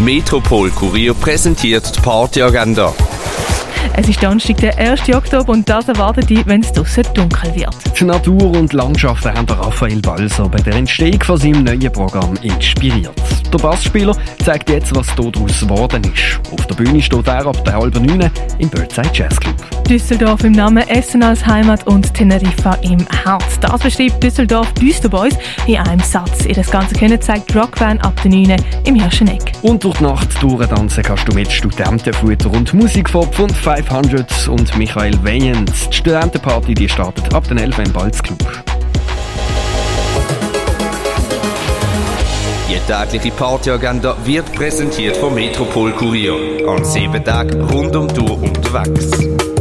Metropol Kurier präsentiert die Partyagenda. Es ist Donnerstag, der 1. Oktober und das erwartet dich, wenn es draußen dunkel wird. Die Natur und Landschaft haben Raphael Balser bei der Entstehung von seinem neuen Programm inspiriert. Der Bassspieler zeigt jetzt, was daraus geworden ist. Auf der Bühne steht er ab der halben neun im Birdside Jazz Club. Düsseldorf im Namen, Essen als Heimat und Teneriffa im Herz. Das beschreibt Düsseldorf Düsterboys in einem Satz. Ihr das Ganze können zeigt Rockband ab der 9 im Hirscheneck. Und durch die Nacht durchtanzen kannst du mit Studentenfutter und Musikpop von 500 und Michael Weyand. Die Studentenparty die startet ab den 11 im Balzclub. Die tägliche Partyagenda wird präsentiert vom Metropol Kurier. An sieben Tagen rund um die Tour unterwegs.